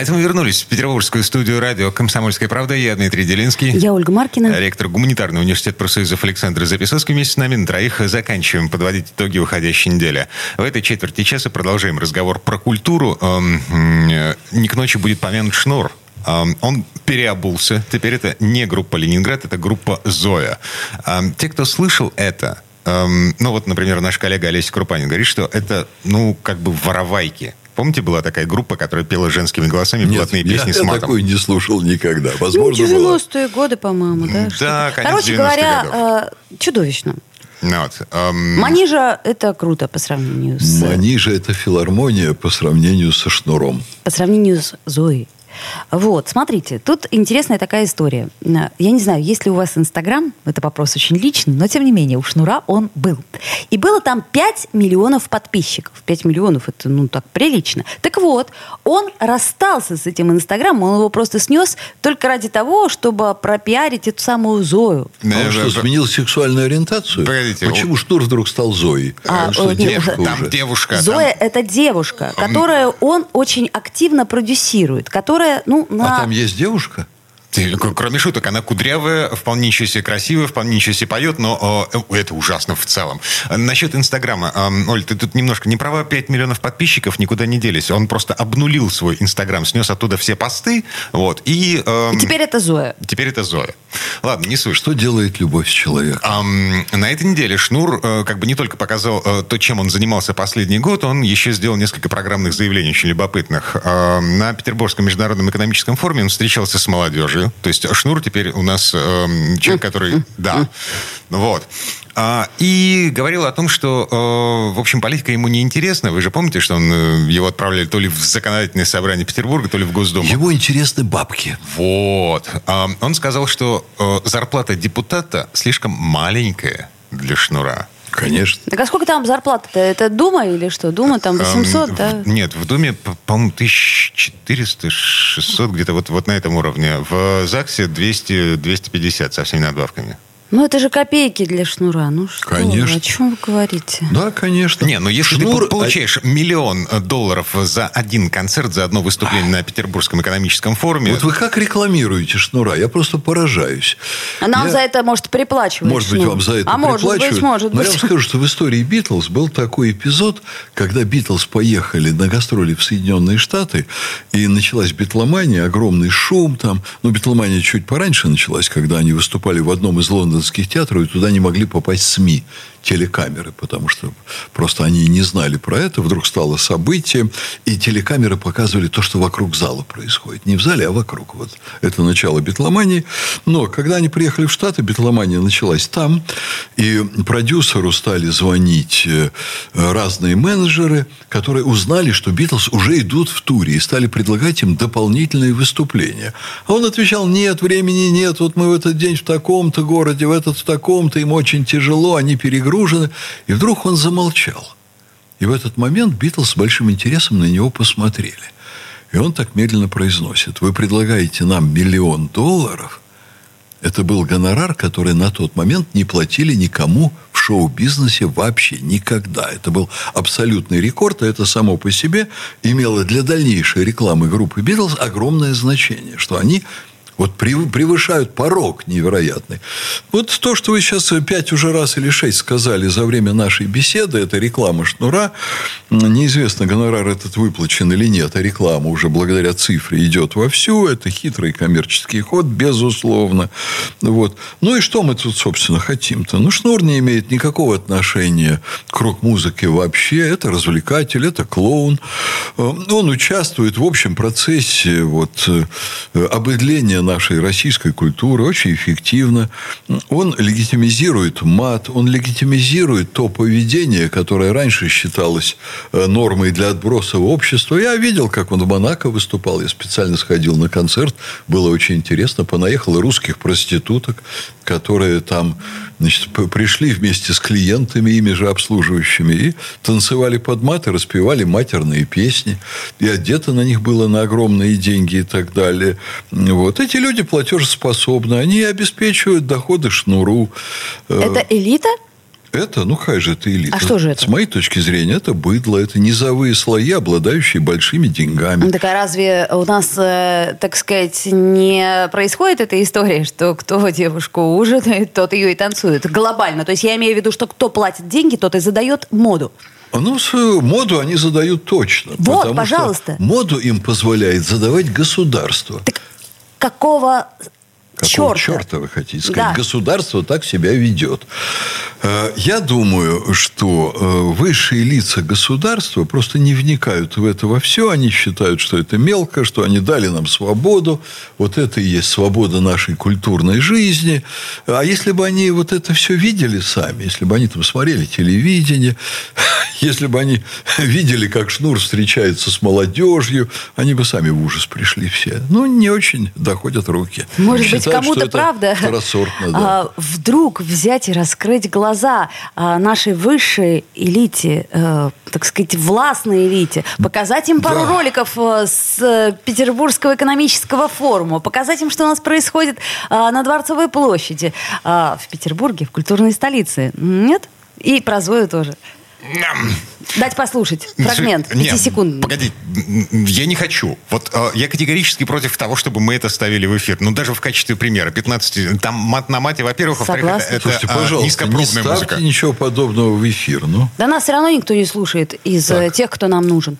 А это мы вернулись в петербургскую студию радио «Комсомольская правда». Я Дмитрий Делинский. Я Ольга Маркина. Ректор гуманитарного университета профсоюзов Александр Записовский. Вместе с нами на троих заканчиваем подводить итоги уходящей недели. В этой четверти часа продолжаем разговор про культуру. Эм, не к ночи будет помянут шнур. Эм, он переобулся. Теперь это не группа «Ленинград», это группа «Зоя». Эм, те, кто слышал это, ну вот, например, наш коллега Олеся Крупанин говорит, что это, ну, как бы воровайки. Помните, была такая группа, которая пела женскими голосами Нет, блатные песни я с матом? Я такой не слушал никогда. Ну, Возможно, 90-е годы, по-моему, да? Да, конец Короче 90-х говоря, годов. э, чудовищно. Ну вот, эм, Манижа – это круто по сравнению с... Манижа – это филармония по сравнению со шнуром. По сравнению с Зоей. Вот, смотрите, тут интересная такая история. Я не знаю, есть ли у вас Инстаграм, это вопрос очень личный, но тем не менее, у Шнура он был. И было там 5 миллионов подписчиков. 5 миллионов, это, ну, так прилично. Так вот, он расстался с этим Инстаграмом, он его просто снес только ради того, чтобы пропиарить эту самую Зою. А он что, сменил сексуальную ориентацию? Погодите, Почему Шнур вдруг стал Зоей? А, Он что, э, нет, девушка там уже? девушка. Зоя – это девушка, которую он очень активно продюсирует, которая, ну, на... А там есть девушка? Кроме шуток, она кудрявая, вполне ничего себе красивая, вполне ничего себе поет, но э, это ужасно в целом. Насчет Инстаграма. Эм, Оль, ты тут немножко не права, 5 миллионов подписчиков никуда не делись. Он просто обнулил свой Инстаграм, снес оттуда все посты, вот, и... И теперь это Зоя. теперь это Зоя. Ладно, не суть. Что делает любовь с человеком? Ам, на этой неделе Шнур э, как бы не только показал э, то, чем он занимался последний год, он еще сделал несколько программных заявлений очень любопытных. Ам, на Петербургском международном экономическом форуме он встречался с молодежью. То есть Шнур теперь у нас эм, человек, который... Да. Вот. А, и говорил о том, что, э, в общем, политика ему не интересна. Вы же помните, что он, э, его отправляли то ли в законодательное собрание Петербурга, то ли в Госдуму. Ему интересны бабки. Вот. А, Он сказал, что э, зарплата депутата слишком маленькая для шнура. Конечно. Так а сколько там зарплата-то? Это Дума или что? Дума там 800, Эм, да? Нет, в Думе, по- по-моему, 1400, 600, где-то вот, вот на этом уровне. В ЗАГСе 200, 250 со всеми надбавками. Ну, это же копейки для шнура. Ну что, Конечно. вы, о чем вы говорите? Да, конечно. Не, ну если Шнур, ты по- получаешь миллион э, долларов за один концерт, за одно выступление на Петербургском экономическом форуме... Вот вы как рекламируете Шнура? Я просто поражаюсь. А нам Я- за это, может, приплачивать Может быть, Шнур. вам за это А может быть, приплачивают. может Но я быть. вам скажу, что в истории Битлз был такой эпизод, когда Битлз поехали на гастроли в Соединенные Штаты, и началась битломания, огромный шум там. Ну, битломания чуть пораньше началась, когда они выступали в одном из лондонских театров, и туда не могли попасть СМИ, телекамеры, потому что просто они не знали про это. Вдруг стало событие, и телекамеры показывали то, что вокруг зала происходит. Не в зале, а вокруг. Вот это начало битломании. Но когда они приехали в Штаты, битломания началась там, и продюсеру стали звонить э, разные менеджеры, которые узнали, что Битлз уже идут в туре, и стали предлагать им дополнительные выступления. А он отвечал, нет, времени нет, вот мы в этот день в таком-то городе, в этот в таком-то, им очень тяжело, они перегружены. И вдруг он замолчал. И в этот момент Битлз с большим интересом на него посмотрели. И он так медленно произносит, вы предлагаете нам миллион долларов, это был гонорар, который на тот момент не платили никому в шоу-бизнесе вообще никогда. Это был абсолютный рекорд, а это само по себе имело для дальнейшей рекламы группы Битлз огромное значение, что они вот прев- превышают порог невероятный. Вот то, что вы сейчас пять уже раз или шесть сказали за время нашей беседы, это реклама шнура. Неизвестно, гонорар этот выплачен или нет, а реклама уже благодаря цифре идет вовсю. Это хитрый коммерческий ход, безусловно. Вот. Ну и что мы тут, собственно, хотим-то? Ну, шнур не имеет никакого отношения к рок-музыке вообще. Это развлекатель, это клоун. Э, Он участвует в общем процессе вот, э, обыдления нашей российской культуры очень эффективно. Он легитимизирует мат, он легитимизирует то поведение, которое раньше считалось э, нормой для отброса общества. Я видел, как он в Монако выступал. Я специально сходил на концерт. Было очень интересно. Понаехало русских проституток, которые там значит, пришли вместе с клиентами, ими же обслуживающими, и танцевали под мат и распевали матерные песни. И одето на них было на огромные деньги и так далее. Вот. Эти люди платежеспособны. Они обеспечивают доходы шнуру. Э, это элита? Это, ну, какая же это элита? А что же это? С моей точки зрения, это быдло, это низовые слои, обладающие большими деньгами. Так а разве у нас, э, так сказать, не происходит эта история, что кто девушку ужинает, тот ее и танцует глобально? То есть я имею в виду, что кто платит деньги, тот и задает моду. Ну, свою моду они задают точно. Вот, пожалуйста. моду им позволяет задавать государство. Так какого Какого черта? черта вы хотите сказать? Да. Государство так себя ведет. Э, я думаю, что э, высшие лица государства просто не вникают в это во все. Они считают, что это мелко, что они дали нам свободу. Вот это и есть свобода нашей культурной жизни. А если бы они вот это все видели сами, если бы они там смотрели телевидение, если бы они видели, как Шнур встречается с молодежью, они бы сами в ужас пришли все. Ну, не очень доходят руки. Может быть, кому-то правда второсортно, да. а, вдруг взять и раскрыть глаза а, нашей высшей элите, э, так сказать, властной элите, показать им пару Да. роликов э, с Петербургского экономического форума, показать им, что у нас происходит а, на Дворцовой площади, а, в Петербурге, в культурной столице. Нет? И про Зою тоже. Дать послушать фрагмент, Нет, пятисекундный. Погоди, я не хочу. Вот э, я категорически против того, чтобы мы это ставили в эфир. Ну, даже в качестве примера. 15, там мат на мате, во-первых, во-вторых, это, это Слушайте, а, пожалуйста, не низкопробная ставьте музыка. ничего подобного в эфир. Ну. Да нас все равно никто не слушает из э, Так. тех, кто нам нужен.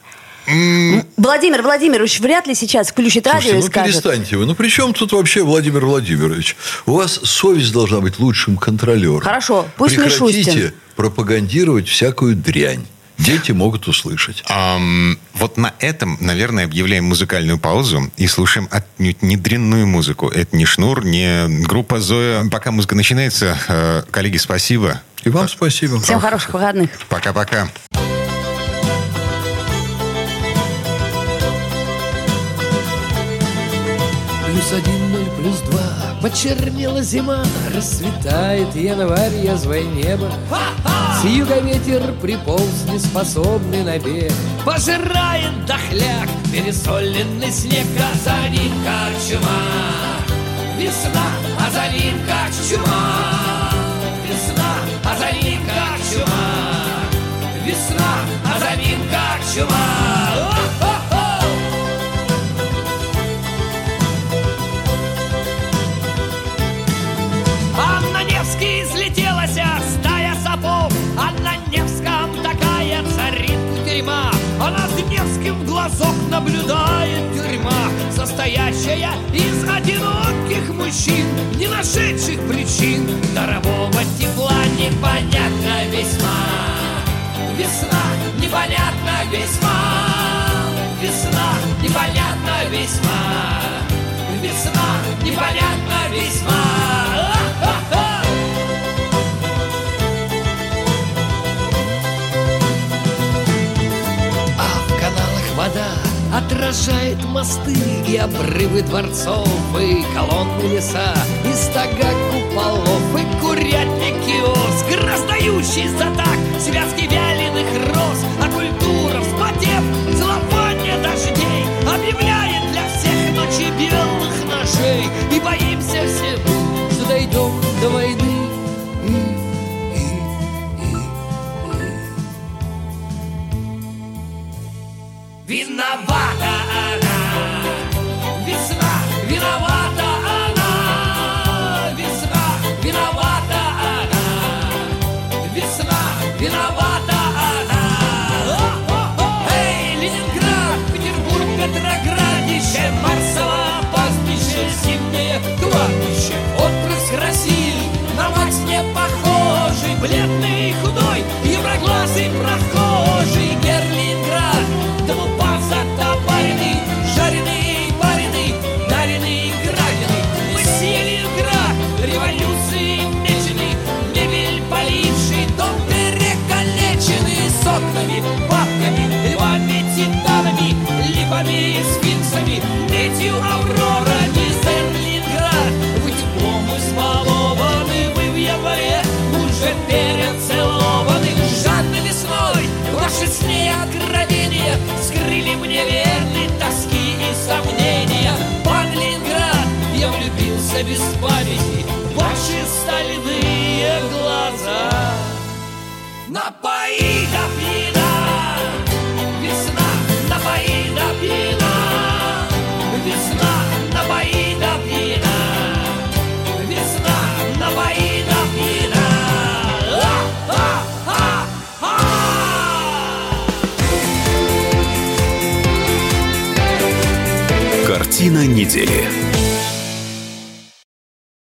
Владимир Владимирович вряд ли сейчас включит радио Слушайте, и ну скажет. перестаньте вы. Ну при чем тут вообще Владимир Владимирович? У вас совесть должна быть лучшим контролером. Хорошо, пусть Прекратите Мишустин. пропагандировать всякую дрянь. Дети могут услышать. Ам, вот на этом, наверное, объявляем музыкальную паузу и слушаем отнюдь не дрянную музыку. Это не Шнур, не группа Зоя. Пока музыка начинается, э, коллеги, спасибо. И вам спасибо. Всем хороших выходных. Пока-пока. Плюс один, ноль, плюс два. Почернела зима, рассветает январь, язвое небо. С юга ветер приполз, неспособный на бег. Пожирает дохляк, пересоленный снег А за ним как чума. Весна, а за ним как чума. Весна, а за ним как чума. Весна, а за ним как чума глазок наблюдает тюрьма, Состоящая из одиноких мужчин, Не нашедших причин Дарового тепла непонятно весьма. Весна непонятно весьма, Весна непонятно весьма, отражает мосты и обрывы дворцов, и колонны леса, и стога куполов, и курятник киоск, раздающий за так связки вяленых роз, а культура, вспотев, целлофане дождей, объявляет для всех ночи белых ножей, и боимся все, что дойдем до войны. Виновата Картина недели.